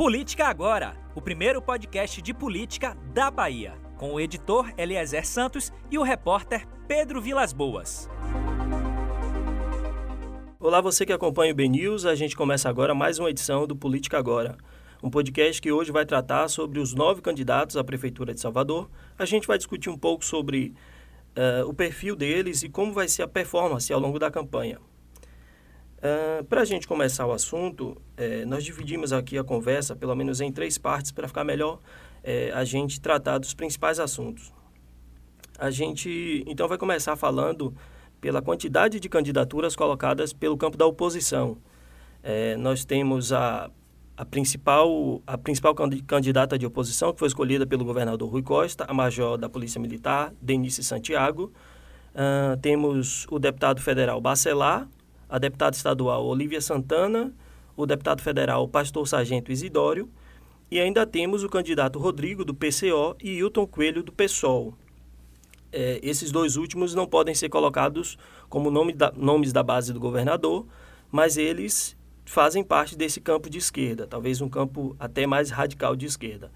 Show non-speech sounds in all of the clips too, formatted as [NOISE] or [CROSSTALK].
Política Agora, o primeiro podcast de política da Bahia, com o editor Eliezer Santos e o repórter Pedro Vilas Boas. Olá, você que acompanha o BNews, a gente começa agora mais uma edição do Política Agora. Um podcast que hoje vai tratar sobre os nove candidatos à Prefeitura de Salvador. A gente vai discutir um pouco sobre uh, o perfil deles e como vai ser a performance ao longo da campanha. Uh, para a gente começar o assunto, eh, nós dividimos aqui a conversa, pelo menos em três partes, para ficar melhor eh, a gente tratar dos principais assuntos. A gente então vai começar falando pela quantidade de candidaturas colocadas pelo campo da oposição. Eh, nós temos a, a, principal, a principal candidata de oposição, que foi escolhida pelo governador Rui Costa, a major da Polícia Militar, Denise Santiago. Uh, temos o deputado federal Bacelar, a deputada estadual Olivia Santana, o deputado federal Pastor Sargento Isidório, e ainda temos o candidato Rodrigo, do PCO, e Hilton Coelho, do PSOL. É, esses dois últimos não podem ser colocados como nome da, nomes da base do governador, mas eles fazem parte desse campo de esquerda, talvez um campo até mais radical de esquerda.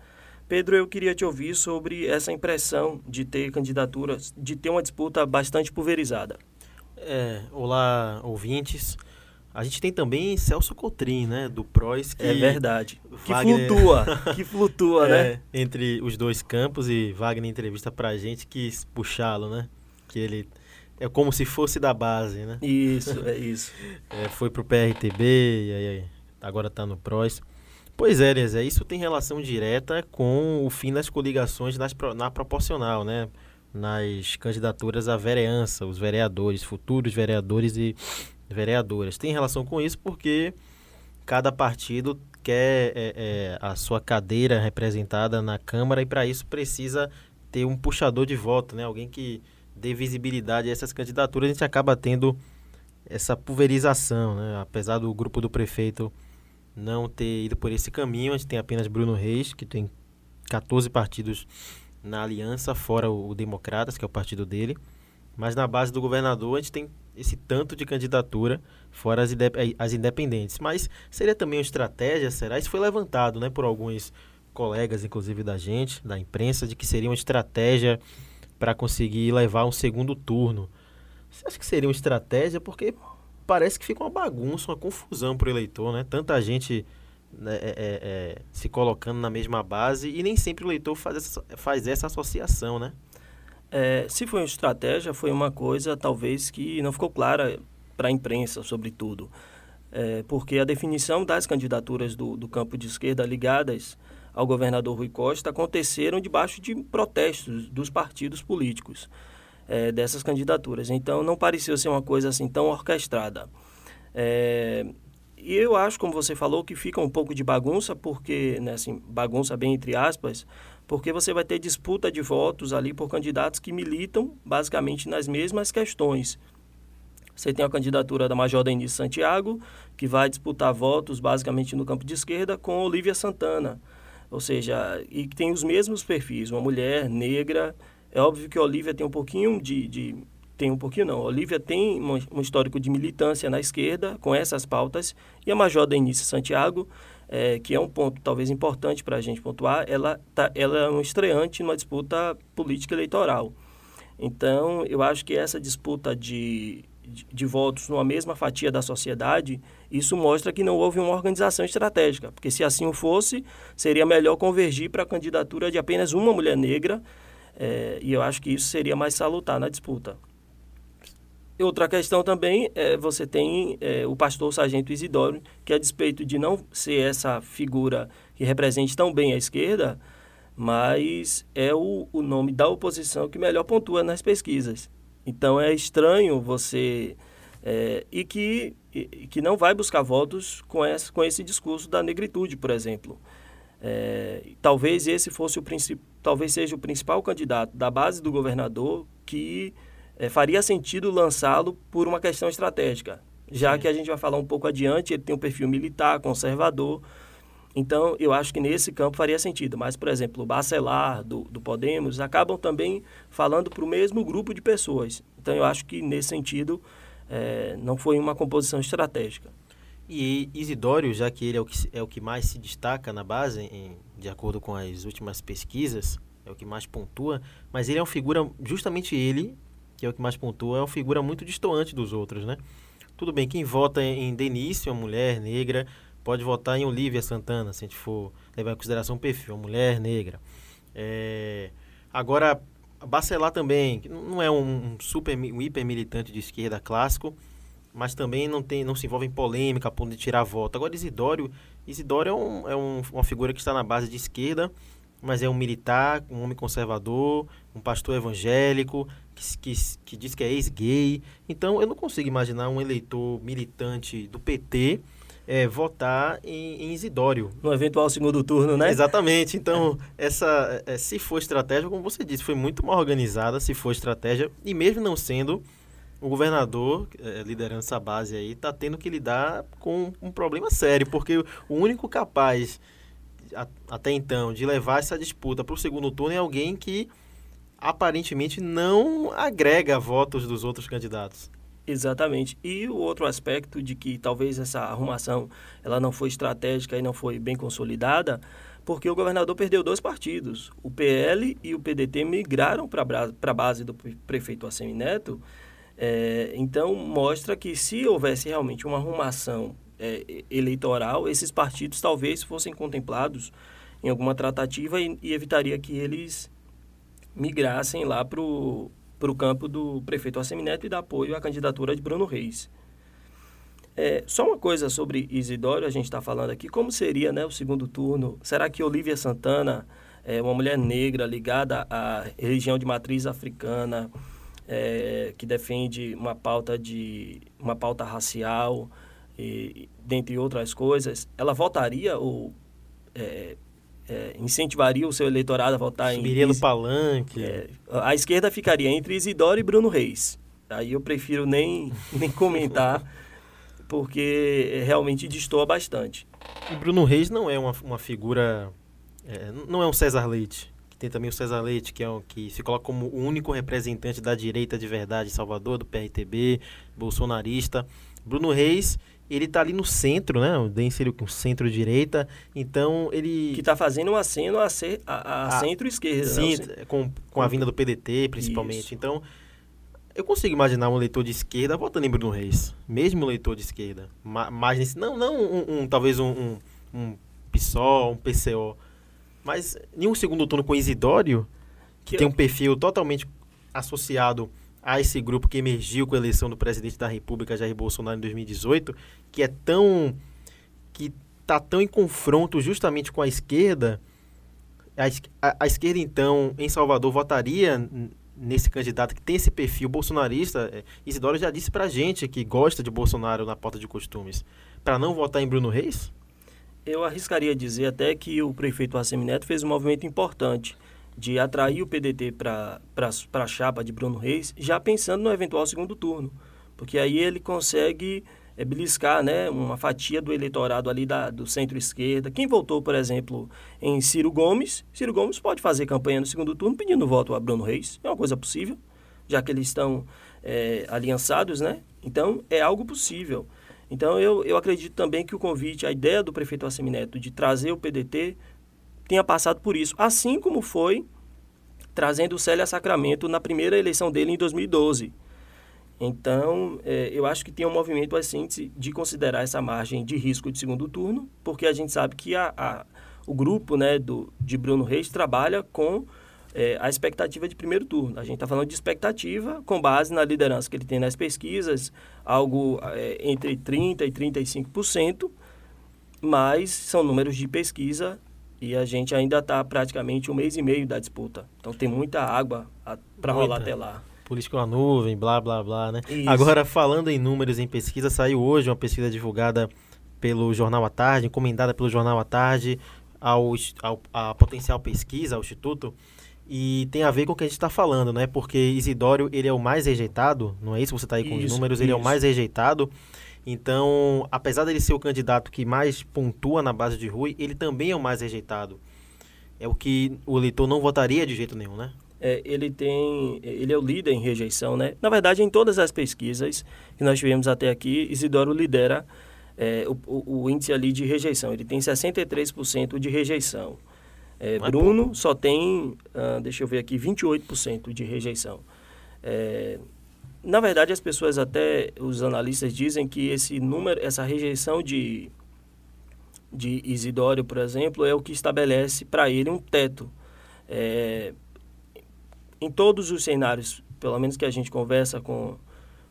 Pedro, eu queria te ouvir sobre essa impressão de ter candidaturas, de ter uma disputa bastante pulverizada. É, olá, ouvintes. A gente tem também Celso Cotrim, né, do PROS. Que é verdade. Wagner... Que flutua, [LAUGHS] que flutua, né? é, Entre os dois campos e Wagner entrevista pra gente quis puxá-lo, né? Que ele é como se fosse da base, né? Isso, é isso. [LAUGHS] é, foi pro PRTB e aí agora tá no PROS. Pois é, Elias, isso tem relação direta com o fim das coligações nas, na proporcional, né? Nas candidaturas à vereança, os vereadores, futuros vereadores e vereadoras. Tem relação com isso porque cada partido quer é, é, a sua cadeira representada na Câmara e para isso precisa ter um puxador de voto, né? alguém que dê visibilidade a essas candidaturas. A gente acaba tendo essa pulverização, né? apesar do grupo do prefeito não ter ido por esse caminho, a gente tem apenas Bruno Reis, que tem 14 partidos na aliança, fora o, Democratas, que é o partido dele. Mas na base do governador a gente tem esse tanto de candidatura, fora as, indep as independentes. Mas seria também uma estratégia, será? Isso foi levantado né, por alguns colegas, inclusive da gente, da imprensa, de que seria uma estratégia para conseguir levar um segundo turno. Você acha que seria uma estratégia? Porque parece que fica uma bagunça, uma confusão para o eleitor, né? Tanta gente né, é, é, é, se colocando na mesma base e nem sempre o leitor faz essa, faz essa associação, né? É, se foi uma estratégia, foi uma coisa talvez que não ficou clara para a imprensa, sobretudo. É, porque a definição das candidaturas do, do campo de esquerda ligadas ao governador Rui Costa aconteceram debaixo de protestos dos partidos políticos é, dessas candidaturas. Então, não pareceu ser uma coisa assim tão orquestrada. É, e eu acho, como você falou, que fica um pouco de bagunça, porque, né, assim, bagunça bem entre aspas, porque você vai ter disputa de votos ali por candidatos que militam basicamente nas mesmas questões. Você tem a candidatura da Major Denise Santiago, que vai disputar votos basicamente no campo de esquerda com Olivia Santana. Ou seja, e que tem os mesmos perfis, uma mulher negra. É óbvio que a Olivia tem um pouquinho de, de tem um pouquinho não. A Olivia tem um, histórico de militância na esquerda com essas pautas e a Major Denise Santiago, é, que é um ponto talvez importante para a gente pontuar, ela, tá, ela é um estreante numa disputa política eleitoral. Então, eu acho que essa disputa de, de, de votos numa mesma fatia da sociedade, isso mostra que não houve uma organização estratégica, porque se assim fosse, seria melhor convergir para a candidatura de apenas uma mulher negra, é, e eu acho que isso seria mais salutar na disputa. Outra questão também é você tem é, o pastor Sargento Isidoro, que a despeito de não ser essa figura que represente tão bem a esquerda, mas é o, o nome da oposição que melhor pontua nas pesquisas. Então é estranho você. É, e, que, e, que não vai buscar votos com esse, com esse discurso da negritude, por exemplo. É, talvez esse fosse o talvez seja o principal candidato da base do governador que é, faria sentido lançá-lo por uma questão estratégica, já Sim. que a gente vai falar um pouco adiante, ele tem um perfil militar, conservador. Então, eu acho que nesse campo faria sentido. Mas, por exemplo, o Bacelar, do, do Podemos, acabam também falando para o mesmo grupo de pessoas. Então, eu acho que, nesse sentido, é, não foi uma composição estratégica. E Isidório, já que ele é o que, é o que mais se destaca na base, em, de acordo com as últimas pesquisas, é o que mais pontua, mas ele é uma figura, justamente ele, que é o que mais pontua, é uma figura muito distoante dos outros, né? Tudo bem, quem vota em Denise, uma mulher negra, pode votar em Olivia Santana, se a gente for levar em consideração o perfil, uma mulher negra. É... Agora, Bacelar também, que não é um super, um hiper militante de esquerda clássico, mas também não, tem, não se envolve em polêmica a ponto de tirar voto. Agora, Isidório, Isidório é, um, é um, uma figura que está na base de esquerda, mas é um militar, um homem conservador, um pastor evangélico, que, que, que diz que é ex-gay. Então, eu não consigo imaginar um eleitor militante do PT é, votar em, em, Isidório. No eventual segundo turno, né? Exatamente. Então, [LAUGHS] essa, é, se for estratégia, como você disse, foi muito mal organizada, se for estratégia, e mesmo não sendo, o governador, é, liderando essa base aí, está tendo que lidar com um problema sério, porque o único capaz, a, até então, de levar essa disputa para o segundo turno é alguém que aparentemente não agrega votos dos outros candidatos. Exatamente. E o outro aspecto de que talvez essa arrumação ela não foi estratégica e não foi bem consolidada, porque o governador perdeu dois partidos. O PL e o PDT migraram para a base do prefeito Assemineto. É, então, mostra que se houvesse realmente uma arrumação é, eleitoral, esses partidos talvez fossem contemplados em alguma tratativa e, e evitaria que eles migrassem lá para o campo do prefeito Assemineto e dar apoio à candidatura de Bruno Reis. É, só uma coisa sobre Isidório, a gente está falando aqui, como seria né, o segundo turno? Será que Olivia Santana, é uma mulher negra ligada à religião de matriz africana, é, que defende uma pauta, de, uma pauta racial, e, dentre outras coisas, ela votaria ou é, incentivaria o seu eleitorado a votar Subiria em... Subiria no palanque. É, a esquerda ficaria entre Isidoro e Bruno Reis. Aí eu prefiro nem, [LAUGHS] nem comentar, porque realmente destoa bastante. E Bruno Reis não é uma, uma figura... É, não é um César Leite, que tem também o César Leite, que, é um, que se coloca como o único representante da direita de verdade em Salvador, do PRTB, bolsonarista. Bruno Reis ele está ali no centro, né? O DEM seria o centro-direita, então ele... Que está fazendo um aceno a, ser, a, a, a centro-esquerda. Sim, né? com, com a vinda do PDT, principalmente. Isso. Então, eu consigo imaginar um leitor de esquerda votando em Bruno Reis, mesmo leitor de esquerda. Mas nesse, não, não um, um talvez um, um, um PSOL, um PCO, mas em um segundo turno com Isidório, que, que tem um perfil totalmente associado a esse grupo que emergiu com a eleição do presidente da República, Jair Bolsonaro, em 2018, que é tão. que está tão em confronto justamente com a esquerda. A, a, esquerda, então, em Salvador, votaria nesse candidato que tem esse perfil bolsonarista. É, Isidoro já disse pra gente que gosta de Bolsonaro na porta de costumes. Para não votar em Bruno Reis? Eu arriscaria dizer até que o prefeito Assemineto fez um movimento importante de atrair o PDT para a chapa de Bruno Reis, já pensando no eventual segundo turno. Porque aí ele consegue é, beliscar né, uma fatia do eleitorado ali da, do centro-esquerda. Quem votou, por exemplo, em Ciro Gomes, Ciro Gomes pode fazer campanha no segundo turno pedindo voto a Bruno Reis. É uma coisa possível, já que eles estão é, aliançados, né? Então, é algo possível. Então, eu, eu acredito também que o convite, a ideia do prefeito Assemineto de trazer o PDT tenha passado por isso, assim como foi trazendo o Célia Sacramento na primeira eleição dele em 2012. Então, é, eu acho que tem um movimento assim de, de, considerar essa margem de risco de segundo turno, porque a gente sabe que a, a o grupo né, do, de Bruno Reis trabalha com é, a expectativa de primeiro turno. A gente está falando de expectativa com base na liderança que ele tem nas pesquisas, algo é, entre 30% e 35%, mas são números de pesquisa e a gente ainda está praticamente um mês e meio da disputa. Então tem muita água para rolar até lá. Político na nuvem, blá, blá, blá, né? Isso. Agora, falando em números em pesquisa, saiu hoje uma pesquisa divulgada pelo Jornal à Tarde, encomendada pelo Jornal à Tarde ao, ao a Potencial Pesquisa, ao Instituto, e tem a ver com o que a gente está falando, né? Porque Isidório, ele é o mais rejeitado, não é isso? Você está aí com isso, os números, isso. ele é o mais rejeitado. Então, apesar dele ser o candidato que mais pontua na base de Rui, ele também é o mais rejeitado. É o que o eleitor não votaria de jeito nenhum, né? É, ele tem, ele é o líder em rejeição, né? Na verdade, em todas as pesquisas que nós tivemos até aqui, Isidoro lidera é, o, o, o, índice ali de rejeição. Ele tem 63% de rejeição. É, Bruno pouco. só tem, uh, deixa eu ver aqui, 28% de rejeição. Na verdade, as pessoas até, os analistas dizem que esse número, essa rejeição de, de Isidório, por exemplo, é o que estabelece para ele um teto. É, em todos os cenários, pelo menos que a gente conversa com,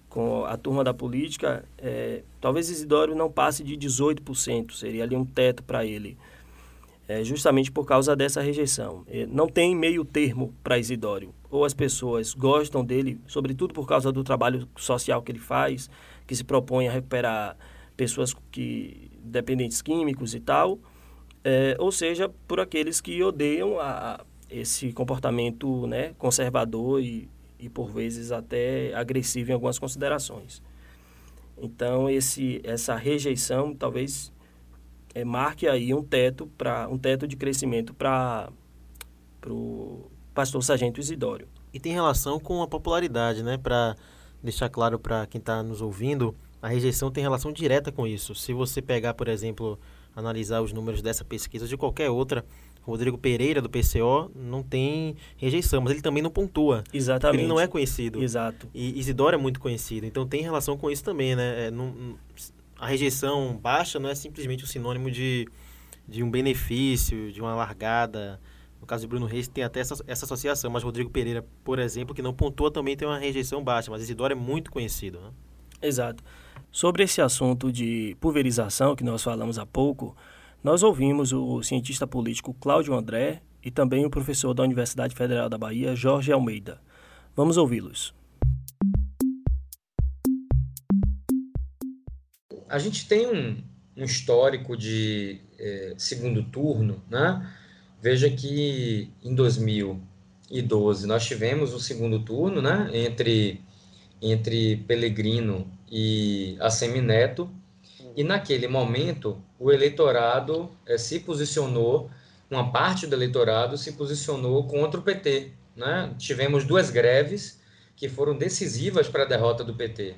com a turma da política, é, talvez Isidório não passe de 18%, seria ali um teto para ele, é, justamente por causa dessa rejeição. É, não tem meio termo para Isidório. Ou as pessoas gostam dele, sobretudo por causa do trabalho social que ele faz, que se propõe a recuperar pessoas que dependentes químicos e tal, é, ou seja, por aqueles que odeiam a, a esse comportamento né, conservador e, e, por vezes, até agressivo em algumas considerações. Então, esse, essa rejeição talvez é, marque aí um teto, pra, um teto de crescimento para pastor Sargento Isidório. E tem relação com a popularidade, né? Para deixar claro para quem está nos ouvindo, a rejeição tem relação direta com isso. Se você pegar, por exemplo, analisar os números dessa pesquisa de qualquer outra, Rodrigo Pereira, do PCO, não tem rejeição, mas ele também não pontua. Exatamente. Ele não é conhecido. Exato. E Isidoro é muito conhecido, então tem relação com isso também, né? É, não, a rejeição baixa não é simplesmente um sinônimo de, de um benefício, de uma largada. No caso de Bruno Reis, tem até essa, essa associação, mas Rodrigo Pereira, por exemplo, que não pontua, também tem uma rejeição baixa, mas Isidoro é muito conhecido. Né? Exato. Sobre esse assunto de pulverização que nós falamos há pouco, nós ouvimos o cientista político Cláudio André e também o professor da Universidade Federal da Bahia, Jorge Almeida. Vamos ouvi-los. A gente tem um, um histórico de é, segundo turno, né? Veja que em 2012 nós tivemos o segundo turno, né? Entre, entre Pellegrino e Assemineto, e naquele momento o eleitorado é, se posicionou, uma parte do eleitorado se posicionou contra o PT. Né? Tivemos duas greves que foram decisivas para a derrota do PT.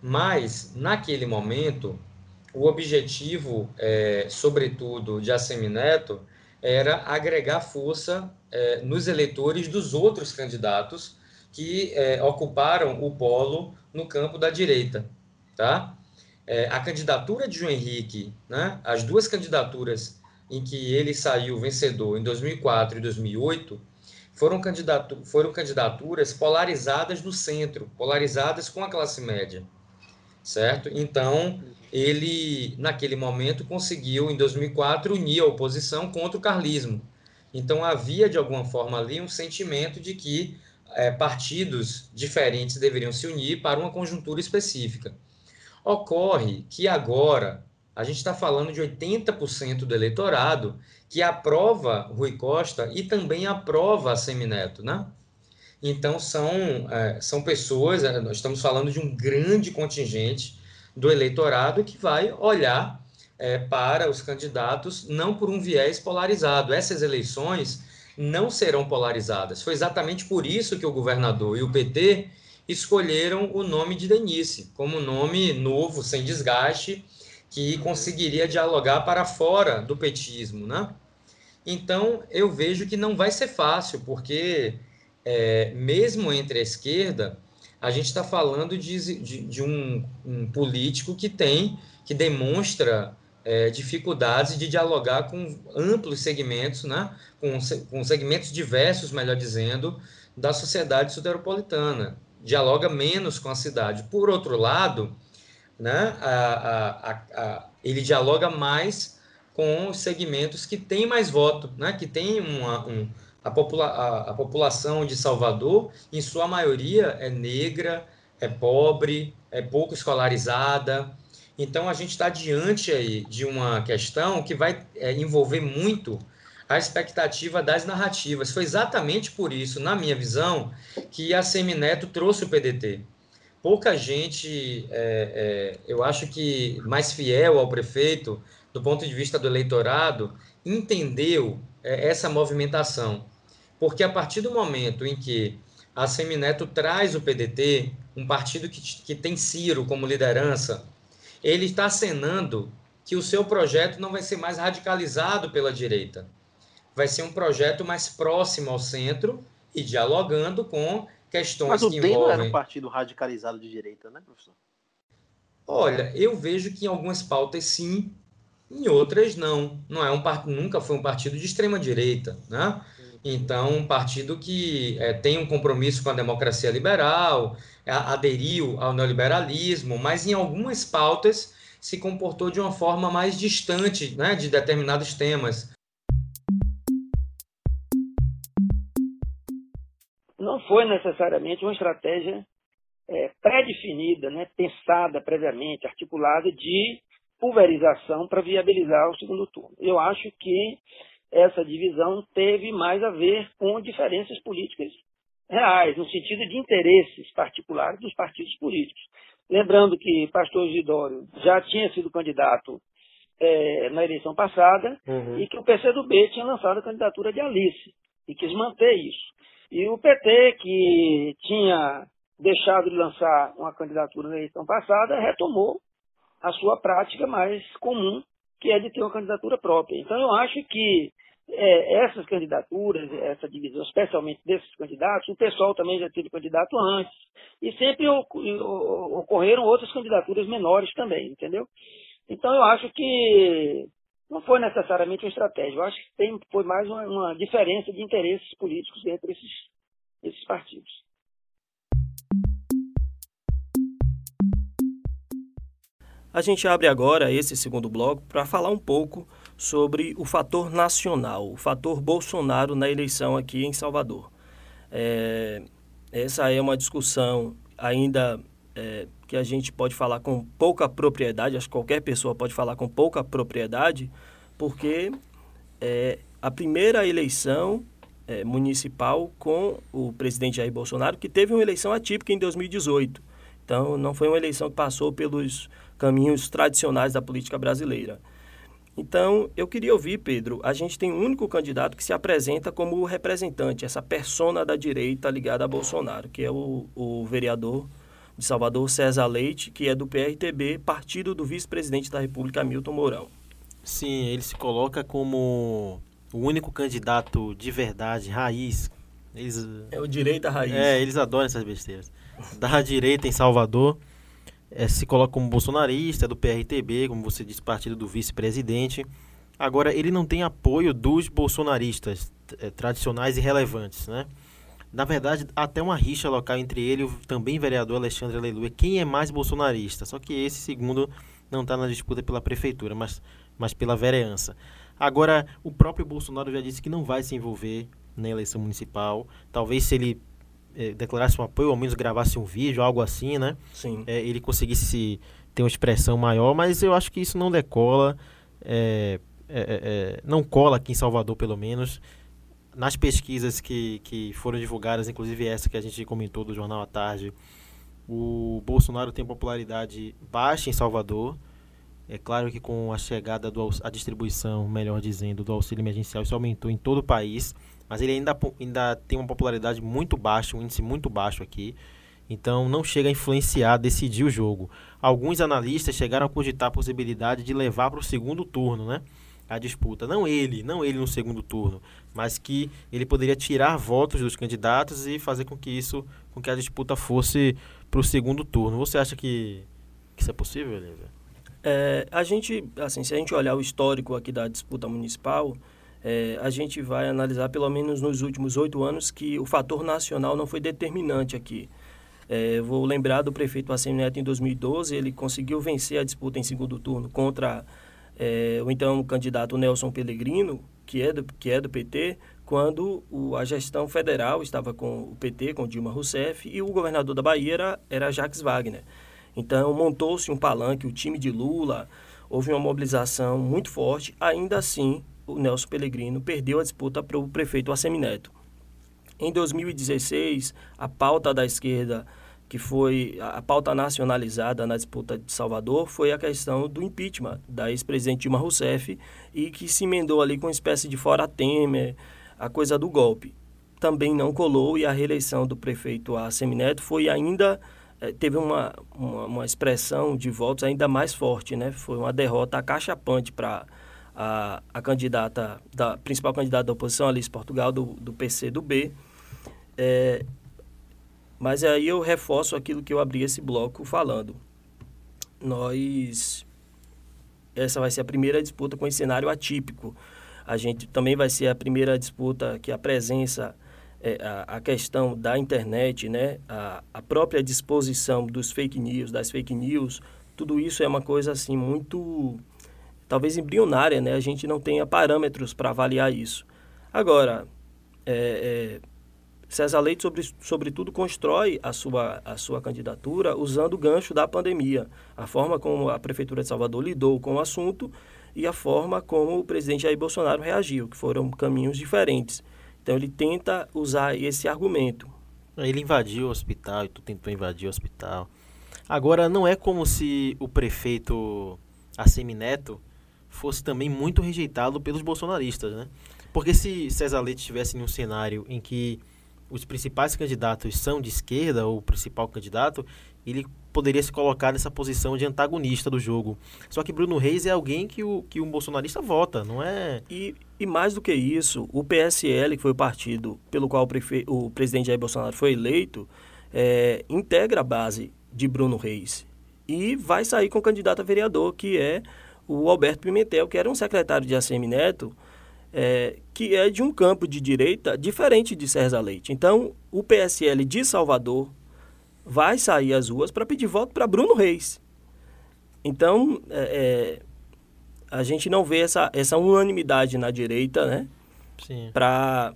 Mas, naquele momento, o objetivo, é, sobretudo, de Assemineto era agregar força é, nos eleitores dos outros candidatos que é, ocuparam o polo no campo da direita. Tá? é, a candidatura de João Henrique, né, as duas candidaturas em que ele saiu vencedor em 2004 e 2008, foram, candidatu foram candidaturas polarizadas no centro, polarizadas com a classe média, certo? Então, ele, naquele momento, conseguiu, em 2004, unir a oposição contra o carlismo. Então, havia, de alguma forma, ali um sentimento de que é, partidos diferentes deveriam se unir para uma conjuntura específica. Ocorre que agora a gente está falando de 80% do eleitorado que aprova Rui Costa e também aprova a Semineto, né? Então, são, é, são pessoas, é, nós estamos falando de um grande contingente do eleitorado que vai olhar é, para os candidatos não por um viés polarizado. Essas eleições não serão polarizadas. Foi exatamente por isso que o governador e o PT escolheram o nome de Denise como nome novo, sem desgaste, que conseguiria dialogar para fora do petismo, né? Então, eu vejo que não vai ser fácil, porque é, mesmo entre a esquerda, a gente está falando de, de, de um, um, político que tem, que demonstra é, dificuldades de dialogar com amplos segmentos, né? com, com segmentos diversos, melhor dizendo, da sociedade soteropolitana dialoga menos com a cidade. Por outro lado, né, a, a, a, ele dialoga mais com os segmentos que têm mais voto, né, que tem uma, um, a, popula a, população de Salvador, em sua maioria, é negra, é pobre, é pouco escolarizada. Então, a gente está diante aí de uma questão que vai é, envolver muito a expectativa das narrativas. Foi exatamente por isso, na minha visão, que a Semineto trouxe o PDT. Pouca gente, é, é, eu acho que mais fiel ao prefeito, do ponto de vista do eleitorado, entendeu é, essa movimentação. Porque a partir do momento em que a Semineto traz o PDT, um partido que, que tem Ciro como liderança, ele está acenando que o seu projeto não vai ser mais radicalizado pela direita. Vai ser um projeto mais próximo ao centro e dialogando com questões Mas o que envolvem... não era um partido radicalizado de direita, né, professor? Olha, eu vejo que em algumas pautas sim, em outras não. Não é um part... nunca foi um partido de extrema direita, né? Então, um partido que é, tem um compromisso com a democracia liberal, aderiu ao neoliberalismo, mas em algumas pautas se comportou de uma forma mais distante né, de determinados temas. Não foi necessariamente uma estratégia é, pré-definida, né, pensada previamente, articulada de pulverização para viabilizar o segundo turno. Eu acho que essa divisão teve mais a ver com diferenças políticas reais, no sentido de interesses particulares dos partidos políticos. Lembrando que Pastor Isidório já tinha sido candidato é, na eleição passada uhum. e que o PCdoB tinha lançado a candidatura de Alice e quis manter isso. E o PT, que tinha deixado de lançar uma candidatura na eleição passada, retomou a sua prática mais comum, que é de ter uma candidatura própria. Então, eu acho que é, essas candidaturas, essa divisão, especialmente desses candidatos, o pessoal também já teve candidato antes, e sempre ocorreram outras candidaturas menores também, entendeu? Então, eu acho que não foi necessariamente uma estratégia, eu acho que tem, foi mais uma, uma diferença de interesses políticos entre esses, esses partidos. A gente abre agora esse segundo bloco para falar um pouco sobre o fator nacional, o fator Bolsonaro na eleição aqui em Salvador. É, essa é uma discussão ainda é, que a gente pode falar com pouca propriedade, acho que qualquer pessoa pode falar com pouca propriedade, porque é a primeira eleição é, municipal com o presidente Jair Bolsonaro, que teve uma eleição atípica em 2018. Então, não foi uma eleição que passou pelos caminhos tradicionais da política brasileira. Então, eu queria ouvir, Pedro, a gente tem um único candidato que se apresenta como representante, essa persona da direita ligada a Bolsonaro, que é o, o vereador de Salvador, César Leite, que é do PRTB, partido do vice-presidente da República, Milton Mourão. Sim, ele se coloca como o único candidato de verdade, raiz. Eles, é o direita raiz. É, eles adoram essas besteiras. Da direita em Salvador é, se coloca como bolsonarista, é do PRTB, como você disse, partido do vice-presidente. Agora, ele não tem apoio dos bolsonaristas é, tradicionais e relevantes, né? Na verdade, até uma rixa local entre ele e o também vereador Alexandre Aleluia. Quem é mais bolsonarista? Só que esse segundo não está na disputa pela prefeitura, mas, mas pela vereança. Agora, o próprio Bolsonaro já disse que não vai se envolver na eleição municipal. Talvez se ele é, declarasse um apoio, ou ao menos gravasse um vídeo, algo assim, né? Sim. É, ele conseguisse ter uma expressão maior, mas eu acho que isso não decola, é, não cola aqui em Salvador, pelo menos. Nas pesquisas que, que foram divulgadas, inclusive essa que a gente comentou do Jornal à Tarde, o Bolsonaro tem popularidade baixa em Salvador. É claro que com a chegada do a distribuição, melhor dizendo, do auxílio emergencial, isso aumentou em todo o país mas ele ainda, ainda tem uma popularidade muito baixa, um índice muito baixo aqui. Então não chega a influenciar, decidir o jogo. Alguns analistas chegaram a cogitar a possibilidade de levar para o segundo turno, né? A disputa. Não ele, não ele no segundo turno, mas que ele poderia tirar votos dos candidatos e fazer com que isso, com que a disputa fosse para o segundo turno. Você acha que, que isso é possível, Elisa? É, a gente, assim, se a gente olhar o histórico aqui da disputa municipal, é, a gente vai analisar, pelo menos nos últimos oito anos, que o fator nacional não foi determinante aqui. É, vou lembrar do prefeito Assem Neto em 2012, ele conseguiu vencer a disputa em segundo turno contra é, o então candidato Nelson Pellegrino, que é do, que é do PT, quando o, a gestão federal estava com o PT, com Dilma Rousseff, e o governador da Bahia era, era Jacques Wagner. Então, montou-se um palanque, o time de Lula, houve uma mobilização muito forte, ainda assim, o Nelson Pellegrino perdeu a disputa para o prefeito Assemineto. Em 2016, a pauta da esquerda, que foi a pauta nacionalizada na disputa de Salvador, foi a questão do impeachment da ex-presidente Dilma Rousseff e que se emendou ali com uma espécie de fora Temer, a coisa do golpe. Também não colou e a reeleição do prefeito Assemineto foi ainda é, teve uma, uma, uma, expressão de votos ainda mais forte, né? Foi uma derrota acachapante para a, a candidata, da principal candidata da oposição, Alice Portugal, do, do PC do B. É, mas aí eu reforço aquilo que eu abri esse bloco falando. Nós. Essa vai ser a primeira disputa com esse cenário atípico. A gente também vai ser a primeira disputa que a presença, é, a, a, questão da internet, né? A, a própria disposição dos fake news, das fake news, tudo isso é uma coisa assim muito talvez embrionária, né? A gente não tenha parâmetros para avaliar isso. Agora, é, é, César Leite, sobre, sobretudo, constrói a sua, a sua candidatura usando o gancho da pandemia, a forma como a Prefeitura de Salvador lidou com o assunto e a forma como o presidente Jair Bolsonaro reagiu, que foram caminhos diferentes. Então, ele tenta usar esse argumento. Ele invadiu o hospital e tu tentou invadir o hospital. Agora, não é como se o prefeito Assemineto fosse também muito rejeitado pelos bolsonaristas, né? Porque se César Leite estivesse em um cenário em que os principais candidatos são de esquerda, ou o principal candidato, ele poderia se colocar nessa posição de antagonista do jogo. Só que Bruno Reis é alguém que o, que um bolsonarista vota, não é? E, e mais do que isso, o PSL, que foi o partido pelo qual o, prefe... o presidente Jair Bolsonaro foi eleito, é, integra a base de Bruno Reis. E vai sair com o candidato a vereador, que é o Alberto Pimentel, que era um secretário de ACM Neto, é, que é de um campo de direita diferente de César Leite. Então, o PSL de Salvador vai sair às ruas para pedir voto para Bruno Reis. Então, é, é, a gente não vê essa, essa unanimidade na direita, né? Para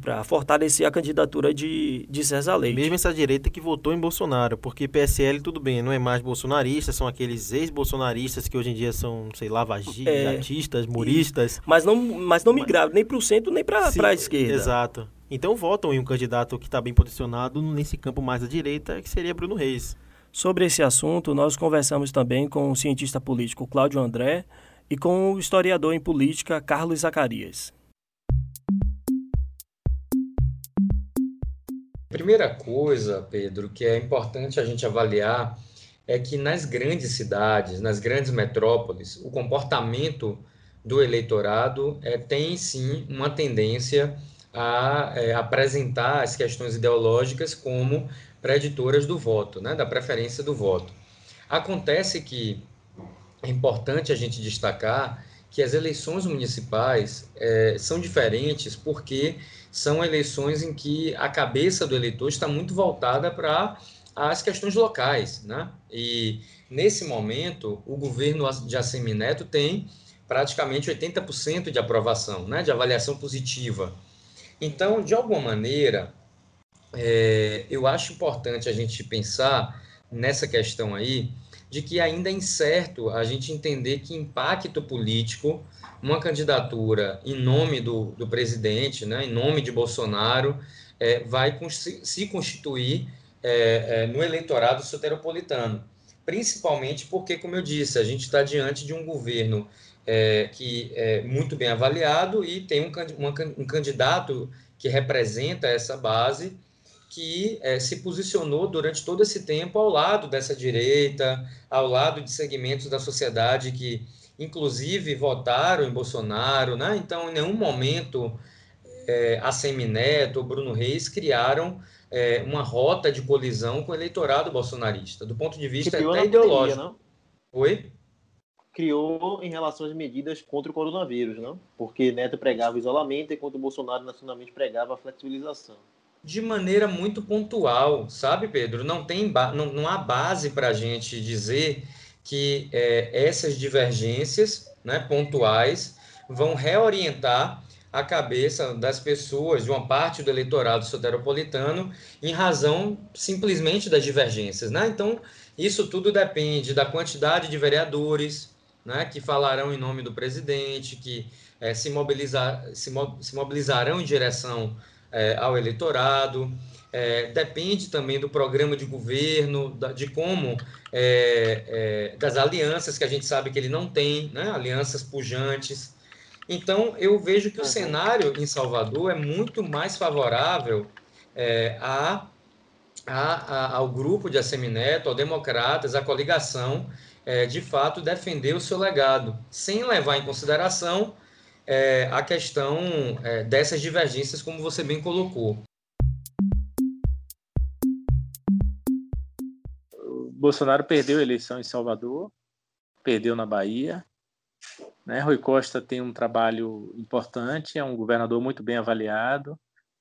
para fortalecer a candidatura de, de César Leite. Mesmo essa direita que votou em Bolsonaro, porque PSL, tudo bem, não é mais bolsonarista, são aqueles ex-bolsonaristas que hoje em dia são, sei lá, vagistas, é, muristas. Mas não, mas não migraram nem para o centro nem para a esquerda. Exato. Então votam em um candidato que está bem posicionado nesse campo mais à direita, que seria Bruno Reis. Sobre esse assunto, nós conversamos também com o cientista político Cláudio André e com o historiador em política Carlos Zacarias. Primeira coisa, Pedro, que é importante a gente avaliar é que nas grandes cidades, nas grandes metrópoles, o comportamento do eleitorado é, tem sim uma tendência a é, apresentar as questões ideológicas como preditoras do voto, né, da preferência do voto. Acontece que é importante a gente destacar que as eleições municipais é, são diferentes porque são eleições em que a cabeça do eleitor está muito voltada para as questões locais, né? E nesse momento, o governo de Assemineto tem praticamente 80% de aprovação, né? De avaliação positiva. Então, de alguma maneira, é, eu acho importante a gente pensar nessa questão aí de que ainda é incerto a gente entender que impacto político uma candidatura em nome do, do presidente, né, em nome de Bolsonaro, é, vai se constituir é, é, no eleitorado soteropolitano. Principalmente porque, como eu disse, a gente está diante de um governo é, que é muito bem avaliado e tem um, uma, um candidato que representa essa base que é, se posicionou durante todo esse tempo ao lado dessa direita, ao lado de segmentos da sociedade que inclusive votaram em Bolsonaro, né? Então, em nenhum momento é, a Semineto Bruno Reis criaram é, uma rota de colisão com o eleitorado bolsonarista, do ponto de vista até ideológico. Pandemia, Oi? Criou em relação às medidas contra o coronavírus, não? Porque Neto pregava isolamento enquanto Bolsonaro nacionalmente pregava a flexibilização. De maneira muito pontual, sabe, Pedro? Não, tem não, não há base para a gente dizer que é, essas divergências né, pontuais vão reorientar a cabeça das pessoas, de uma parte do eleitorado soteropolitano, em razão simplesmente das divergências. Né? Então, isso tudo depende da quantidade de vereadores né, que falarão em nome do presidente, que é, se, mobilizar, se, mo se mobilizarão em direção é, ao eleitorado, é, depende também do programa de governo, da, de como, é, é, das alianças que a gente sabe que ele não tem, né? alianças pujantes. Então, eu vejo que o cenário em Salvador é muito mais favorável é, a a, a, ao grupo de Assemineto, ao Democratas, à coligação, é, de fato defender o seu legado, sem levar em consideração é, a questão é, dessas divergências, como você bem colocou. O Bolsonaro perdeu a eleição em Salvador, perdeu na Bahia. Né? Rui Costa tem um trabalho importante, é um governador muito bem avaliado.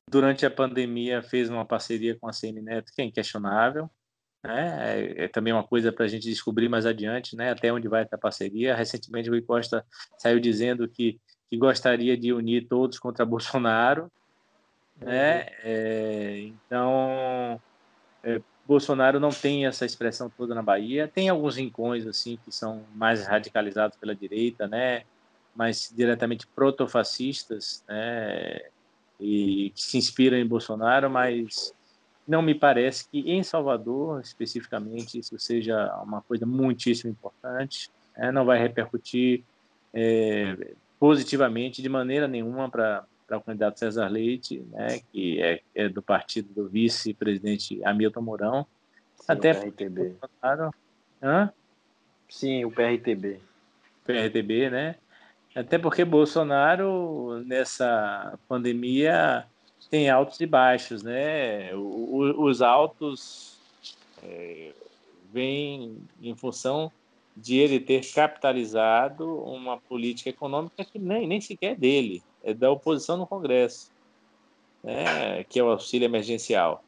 Durante a pandemia fez uma parceria com a CM Neto, que é inquestionável. Né? É, é também uma coisa para a gente descobrir mais adiante, né? até onde vai essa parceria. Recentemente, Rui Costa saiu dizendo que, que gostaria de unir todos contra [LAUGHS] Bolsonaro. Né? É, então, é, Bolsonaro não tem essa expressão toda na Bahia. Tem alguns rincões assim que são mais radicalizados pela direita, né? mais diretamente protofascistas, né? e que se inspiram em Bolsonaro, mas não me parece que em Salvador, especificamente, isso seja uma coisa muitíssimo importante. Né? Não vai repercutir é, positivamente de maneira nenhuma para para o candidato César Leite, né, que é, é do partido do vice-presidente Hamilton Mourão. Sim, Até o PRTB. Bolsonaro, Hã? Sim, o PRTB. PRTB, né? Até porque Bolsonaro, nessa pandemia, tem altos e baixos, né? O, o, os altos é, vêm em função de ele ter capitalizado uma política econômica que nem, nem sequer é dele é da oposição no Congresso, né, que é o auxílio emergencial.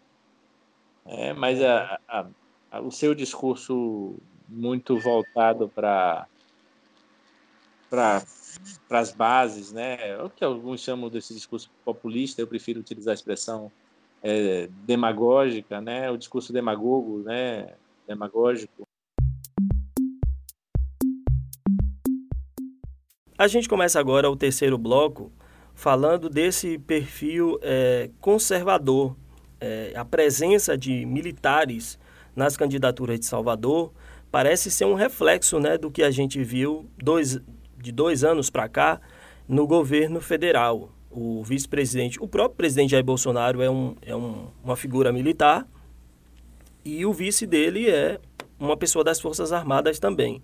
É, mas a, a, a, o seu discurso muito voltado para para as bases, né? O que alguns chamam desse discurso populista, eu prefiro utilizar a expressão é, demagógica, né? O discurso demagogo, né? Demagógico. A gente começa agora o terceiro bloco falando desse perfil é, conservador, é, a presença de militares nas candidaturas de Salvador parece ser um reflexo né, do que a gente viu dois, de dois anos para cá no governo federal. O vice-presidente, o próprio presidente Jair Bolsonaro é, um, é um, uma figura militar e o vice dele é uma pessoa das Forças Armadas também.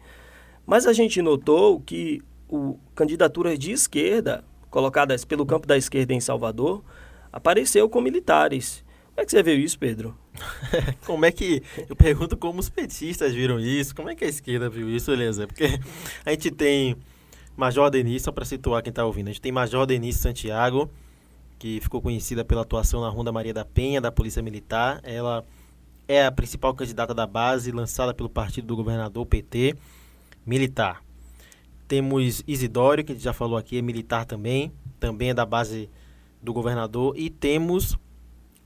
Mas a gente notou que o, candidaturas de esquerda colocadas pelo campo da esquerda em Salvador, apareceu com militares. Como é que você viu isso, Pedro? [LAUGHS] como é que. Eu pergunto como os petistas viram isso, como é que a esquerda viu isso, beleza? Porque a gente tem Major Denise, só para situar quem está ouvindo, a gente tem Major Denise Santiago, que ficou conhecida pela atuação na Ronda Maria da Penha, da Polícia Militar. Ela é a principal candidata da base, lançada pelo partido do governador PT, militar. Temos Isidório, que a gente já falou aqui, é militar também, também é da base do governador. E temos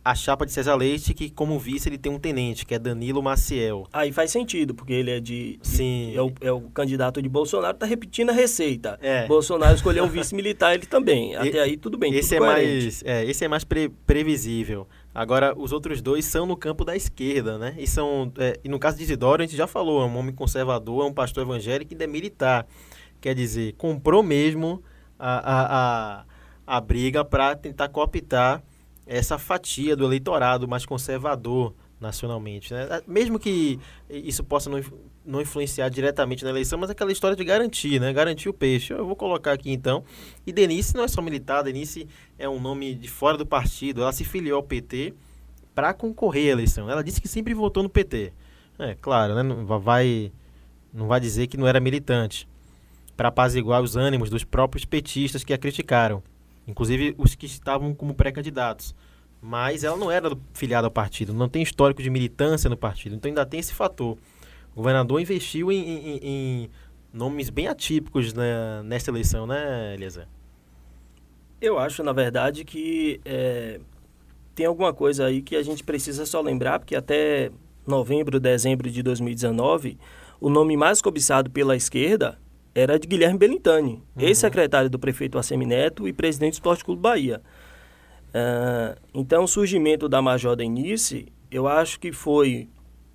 a chapa de César Leite, que como vice ele tem um tenente, que é Danilo Maciel. Aí faz sentido, porque ele é de. Sim. É o, é o candidato de Bolsonaro, tá repetindo a receita. É. Bolsonaro escolheu um [LAUGHS] vice militar, ele também. Até e, aí tudo bem. Esse, tudo é mais, é, esse é mais pre previsível. Agora, os outros dois são no campo da esquerda, né? E, são, é, e no caso de Isidoro, a gente já falou, é um homem conservador, é um pastor evangélico e ainda é militar. Quer dizer, comprou mesmo a, a, a, a briga para tentar cooptar essa fatia do eleitorado mais conservador nacionalmente. Né? Mesmo que isso possa não, não influenciar diretamente na eleição, mas aquela história de garantir, né? Garantir o peixe. Eu vou colocar aqui então. E Denise não é só militar, Denise é um nome de fora do partido. Ela se filiou ao PT para concorrer à eleição. Ela disse que sempre votou no PT. É, claro, né? Não vai, não vai dizer que não era militante para apaziguar os ânimos dos próprios petistas que a criticaram, inclusive os que estavam como pré-candidatos. Mas ela não era filiada ao partido, não tem histórico de militância no partido, então ainda tem esse fator. O governador investiu em, em, em nomes bem atípicos né, nesta eleição, né, Eliezer? Eu acho, na verdade, que é, tem alguma coisa aí que a gente precisa só lembrar, porque até novembro, dezembro de 2019, o nome mais cobiçado pela esquerda era de Guilherme Belintani, uhum. ex-secretário do prefeito Assemineto e presidente do Esporte Clube Bahia. Uh, então, o surgimento da Major Denise, eu acho que foi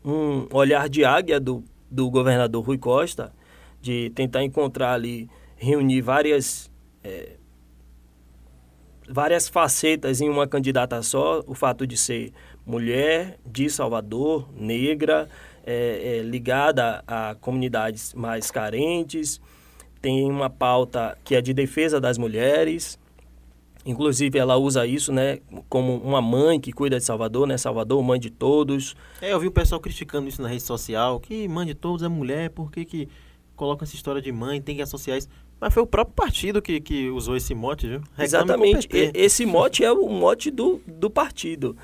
um olhar de águia do, do governador Rui Costa, de tentar encontrar ali, reunir várias é, várias facetas em uma candidata só, o fato de ser mulher, de Salvador, negra, é, é, ligada a comunidades mais carentes, tem uma pauta que é de defesa das mulheres, Inclusive, ela usa isso, né, como uma mãe que cuida de Salvador, né? Salvador, mãe de todos. É, eu vi o pessoal criticando isso na rede social, que mãe de todos é mulher, por que que coloca essa história de mãe, tem que associar isso? Mas foi o próprio partido que, que usou esse mote, viu? Reclame Exatamente. Esse mote é o mote do, do partido.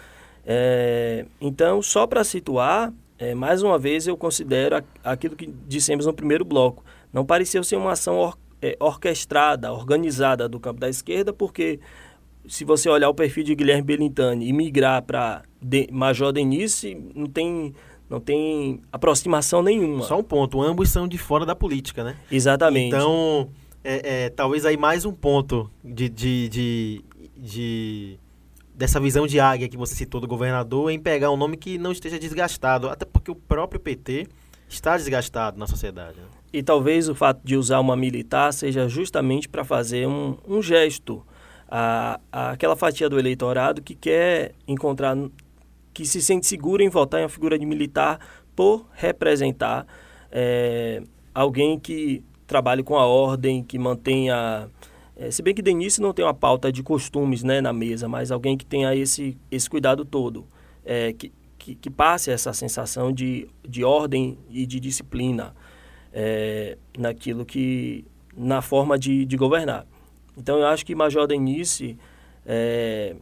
É, então, só para situar, é, mais uma vez eu considero aquilo que dissemos no primeiro bloco. Não pareceu ser uma ação or, é, orquestrada, organizada do campo da esquerda, porque se você olhar o perfil de Guilherme Belintani e migrar para de, Major Denise, não tem, não tem aproximação nenhuma. Só um ponto, ambos são de fora da política, né? Exatamente. Então, é, é, talvez aí mais um ponto de, de, de, de, dessa visão de águia que você citou do governador em pegar um nome que não esteja desgastado, até porque o próprio PT está desgastado na sociedade. Né? E talvez o fato de usar uma militar seja justamente para fazer um, um gesto a, a, aquela fatia do eleitorado que quer encontrar, que se sente seguro em votar em uma figura de militar por representar é, alguém que trabalhe com a ordem, que mantenha. É, se bem que Denise não tem uma pauta de costumes né, na mesa, mas alguém que tenha esse, esse cuidado todo, é, que, que, que, passe essa sensação de, de ordem e de disciplina é, naquilo que na forma de, de governar. Então eu acho que Major Denise é,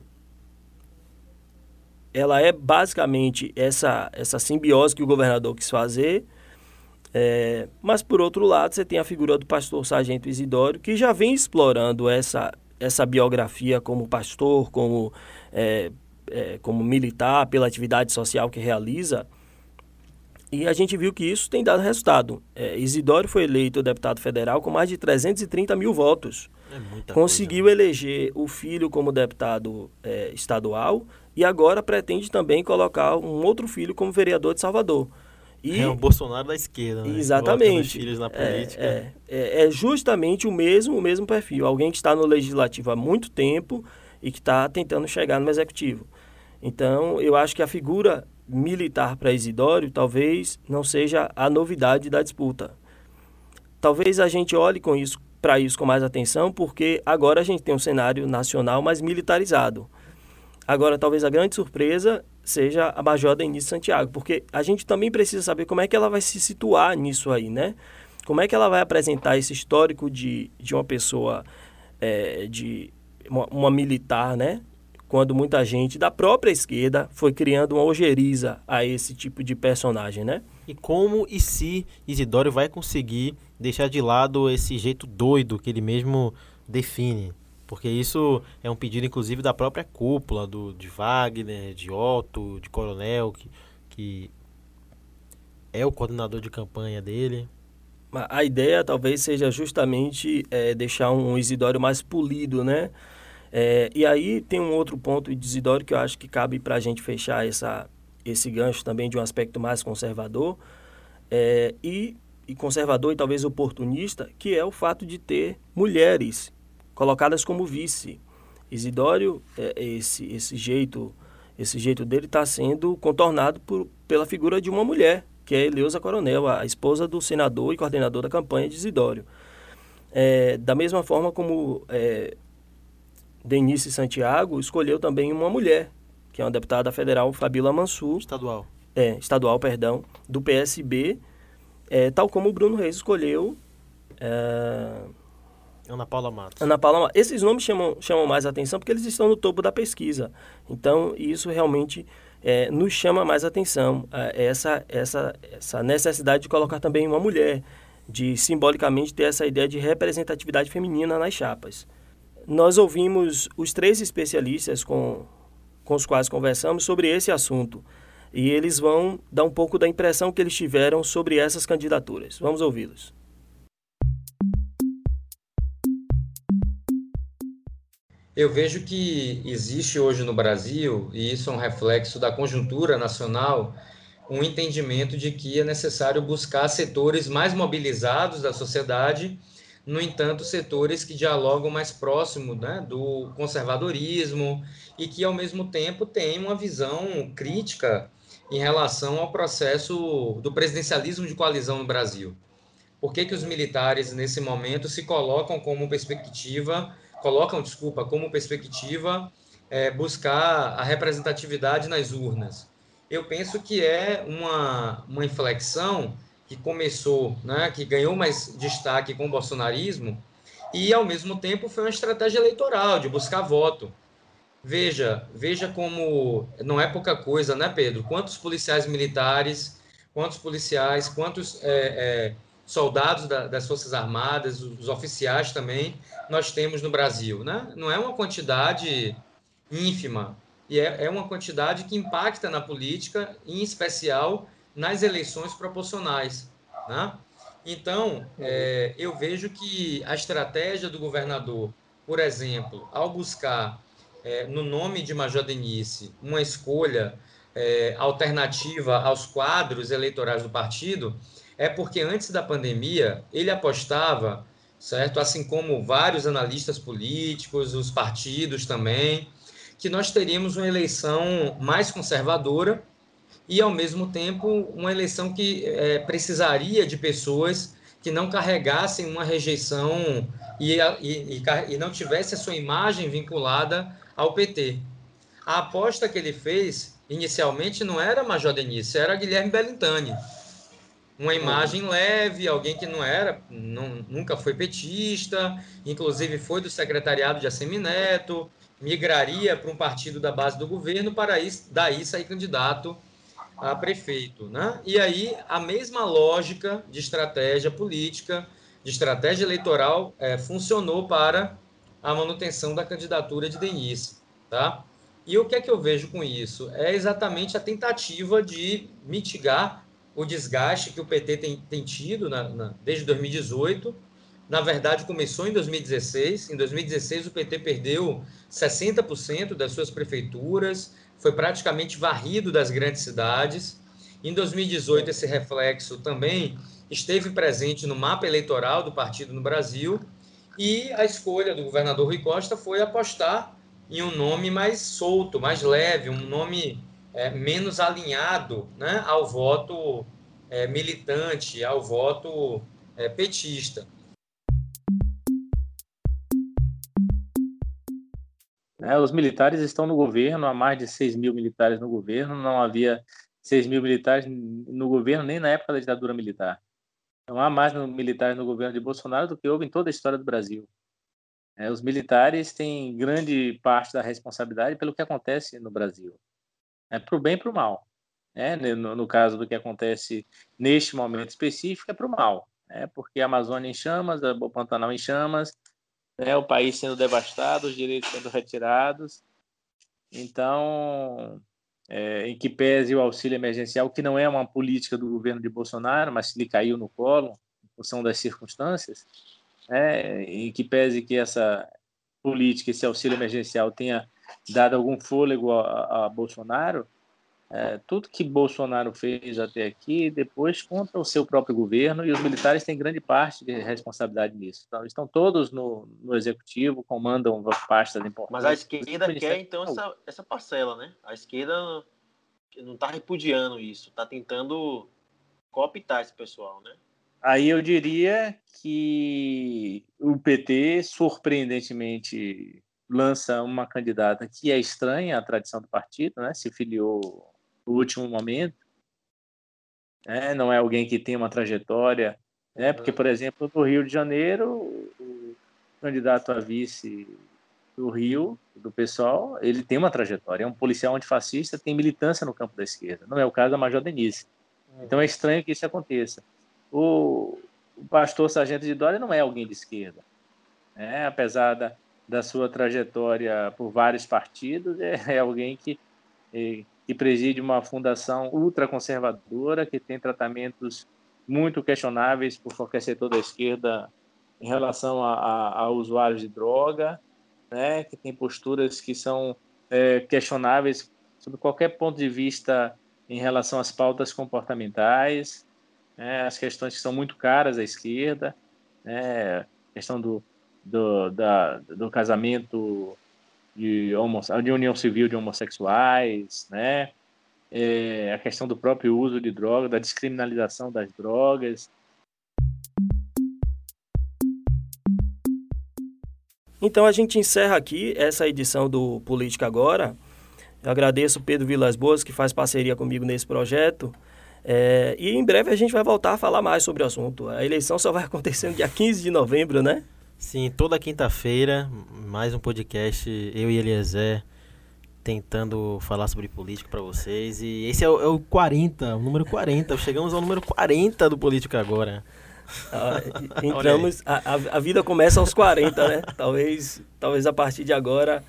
ela é basicamente essa essa simbiose que o governador quis fazer. É, mas por outro lado você tem a figura do pastor Sargento Isidório que já vem explorando essa essa biografia como pastor, como é, é, como militar, pela atividade social que realiza. E a gente viu que isso tem dado resultado. É, Isidório foi eleito deputado federal com mais de 330 mil votos. É Conseguiu coisa. eleger o filho como deputado é, estadual e agora pretende também colocar um outro filho como vereador de Salvador. E, é o Bolsonaro da esquerda, né? Exatamente. filhos na é, política. É, é, é, justamente o mesmo, o mesmo perfil. Alguém que está no legislativo há muito tempo e que está tentando chegar no executivo. Então, eu acho que a figura militar para Isidório talvez não seja a novidade da disputa. Talvez a gente olhe com isso para isso com mais atenção, porque agora a gente tem um cenário nacional mais militarizado. Agora, talvez a grande surpresa seja a Major Denise Santiago, porque a gente também precisa saber como é que ela vai se situar nisso aí, né? Como é que ela vai apresentar esse histórico de, de uma pessoa, é, de uma, uma militar, né? quando muita gente da própria esquerda foi criando uma ojeriza a esse tipo de personagem, né? E como e se Isidório vai conseguir deixar de lado esse jeito doido que ele mesmo define? Porque isso é um pedido, inclusive, da própria cúpula, do, de Wagner, de Otto, de Coronel, que, que é o coordenador de campanha dele. A ideia talvez seja justamente é, deixar um Isidório mais polido, né? É, e aí tem um outro ponto de Isidoro que eu acho que cabe para a gente fechar essa, esse gancho também de um aspecto mais conservador é, e, e, conservador e talvez oportunista, que é o fato de ter mulheres colocadas como vice. Isidório, é, esse, esse jeito esse jeito dele está sendo contornado por, pela figura de uma mulher, que é Eleusa Coronel, a esposa do senador e coordenador da campanha de Isidório. É, da mesma forma como é, Denise Santiago escolheu também uma mulher, que é uma deputada federal, Fabíola Mansur. Estadual. É, estadual, perdão, do PSB, é, tal como o Bruno Reis escolheu. É, Ana Paula Matos. Ana Paula Matos. Esses nomes chamam, chamam mais atenção porque eles estão no topo da pesquisa. Então, isso realmente é, nos chama mais atenção. É, essa, essa, essa necessidade de colocar também uma mulher, de simbolicamente ter essa ideia de representatividade feminina nas chapas. Nós ouvimos os três especialistas com, com os quais conversamos sobre esse assunto e eles vão dar um pouco da impressão que eles tiveram sobre essas candidaturas. Vamos ouvi-los. Eu vejo que existe hoje no Brasil, e isso é um reflexo da conjuntura nacional, um entendimento de que é necessário buscar setores mais mobilizados da sociedade no entanto, setores que dialogam mais próximo né, do conservadorismo e que, ao mesmo tempo, têm uma visão crítica em relação ao processo do presidencialismo de coalizão no Brasil. Por que, que os militares, nesse momento, se colocam como perspectiva, colocam, desculpa, como perspectiva é, buscar a representatividade nas urnas? Eu penso que é uma, uma inflexão que começou, né, que ganhou mais destaque com o bolsonarismo, e ao mesmo tempo foi uma estratégia eleitoral de buscar voto. Veja, veja como não é pouca coisa, né, Pedro? Quantos policiais militares, quantos policiais, quantos é, é, soldados da, das Forças Armadas, os oficiais também, nós temos no Brasil, né? Não é uma quantidade ínfima, e é, é uma quantidade que impacta na política, em especial nas eleições proporcionais. Né? Então, é, eu vejo que a estratégia do governador, por exemplo, ao buscar, é, no nome de Major Denise, uma escolha é, alternativa aos quadros eleitorais do partido, é porque antes da pandemia ele apostava, certo? Assim como vários analistas políticos, os partidos também, que nós teríamos uma eleição mais conservadora e, ao mesmo tempo, uma eleição que é, precisaria de pessoas que não carregassem uma rejeição e, e, e, não tivesse a sua imagem vinculada ao PT. A aposta que ele fez, inicialmente, não era Major Denise, era Guilherme Bellintani. Uma imagem leve, alguém que não era, não, nunca foi petista, inclusive foi do secretariado de Assemineto, migraria para um partido da base do governo para daí sair candidato a prefeito. Né? E aí, a mesma lógica de estratégia política, de estratégia eleitoral, é, funcionou para a manutenção da candidatura de Denise. Tá? E o que é que eu vejo com isso? É exatamente a tentativa de mitigar o desgaste que o PT tem, tem tido na, na, desde 2018. Na verdade, começou em 2016. Em 2016, o PT perdeu 60% das suas prefeituras, foi praticamente varrido das grandes cidades. Em 2018, esse reflexo também esteve presente no mapa eleitoral do partido no Brasil. E a escolha do governador Rui Costa foi apostar em um nome mais solto, mais leve, um nome é, menos alinhado né, ao voto é, militante, ao voto é, petista. Né? Os militares estão no governo, há mais de 6 mil militares no governo, não havia 6 mil militares no governo nem na época da ditadura militar. Não há mais militares no governo de Bolsonaro do que houve em toda a história do Brasil. É, os militares têm grande parte da responsabilidade pelo que acontece no Brasil, é para o bem e para o mal. É, no, no, caso do que acontece neste momento específico, é para o mal, é, porque a Amazônia em chamas, o Pantanal em chamas, né, o país sendo devastado, os direitos sendo retirados. Então, é, em que pese o auxílio emergencial, que não é uma política do governo de Bolsonaro, mas lhe caiu no colo, em função das circunstâncias, é, em que pese que essa política, esse auxílio emergencial tenha dado algum fôlego a, a Bolsonaro, é, tudo que Bolsonaro fez até aqui, depois contra o seu próprio governo, e os militares têm grande parte de responsabilidade nisso. Então, estão todos no, no executivo, comandam pastas importantes. Mas a esquerda quer, então, essa, essa parcela, né? A esquerda não está repudiando isso, está tentando cooptar esse pessoal, né? Aí eu diria que o PT, surpreendentemente, lança uma candidata que é estranha à tradição do partido, né? Se filiou no último momento, né? não é alguém que tem uma trajetória, né? porque, por exemplo, no Rio de Janeiro, o candidato a vice do Rio, do pessoal, ele tem uma trajetória, é um policial antifascista, tem militância no campo da esquerda, não é o caso da Major Denise. Então é estranho que isso aconteça. O, o pastor Sargento de Dória não é alguém de esquerda, né? apesar da, da sua trajetória por vários partidos, é, é alguém que, é, que preside uma fundação ultraconservadora, que tem tratamentos muito questionáveis por qualquer setor da esquerda em relação a, a, a usuários de droga, né, que tem posturas que são é, questionáveis sob qualquer ponto de vista em relação às pautas comportamentais, né, as questões que são muito caras à esquerda, né, questão do, do, da, do casamento de, homo, de união civil de homossexuais, né? É, a questão do próprio uso de drogas, da descriminalização das drogas. Então a gente encerra aqui essa edição do Política Agora. Eu agradeço o Pedro Vilas Boas, que faz parceria comigo nesse projeto. É, e em breve a gente vai voltar a falar mais sobre o assunto. A eleição só vai [LAUGHS] acontecer no dia 15 de novembro, né? Sim, toda quinta-feira, mais um podcast, eu e Eliezer, tentando falar sobre política para vocês. E esse é o, é o 40, o número 40. Chegamos ao número 40 do Política agora. Ah, [LAUGHS] entramos, a, a, vida começa aos 40, né? Talvez, talvez a partir de agora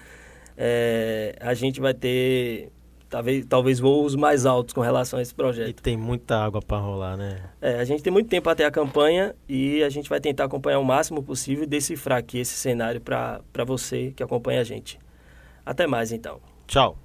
é, a gente vai ter talvez, talvez voos mais altos com relação a esse projeto. E tem muita água para rolar, né? É, a gente tem muito tempo até a campanha e a gente vai tentar acompanhar o máximo possível e decifrar aqui esse cenário para você que acompanha a gente. Até mais então. Tchau.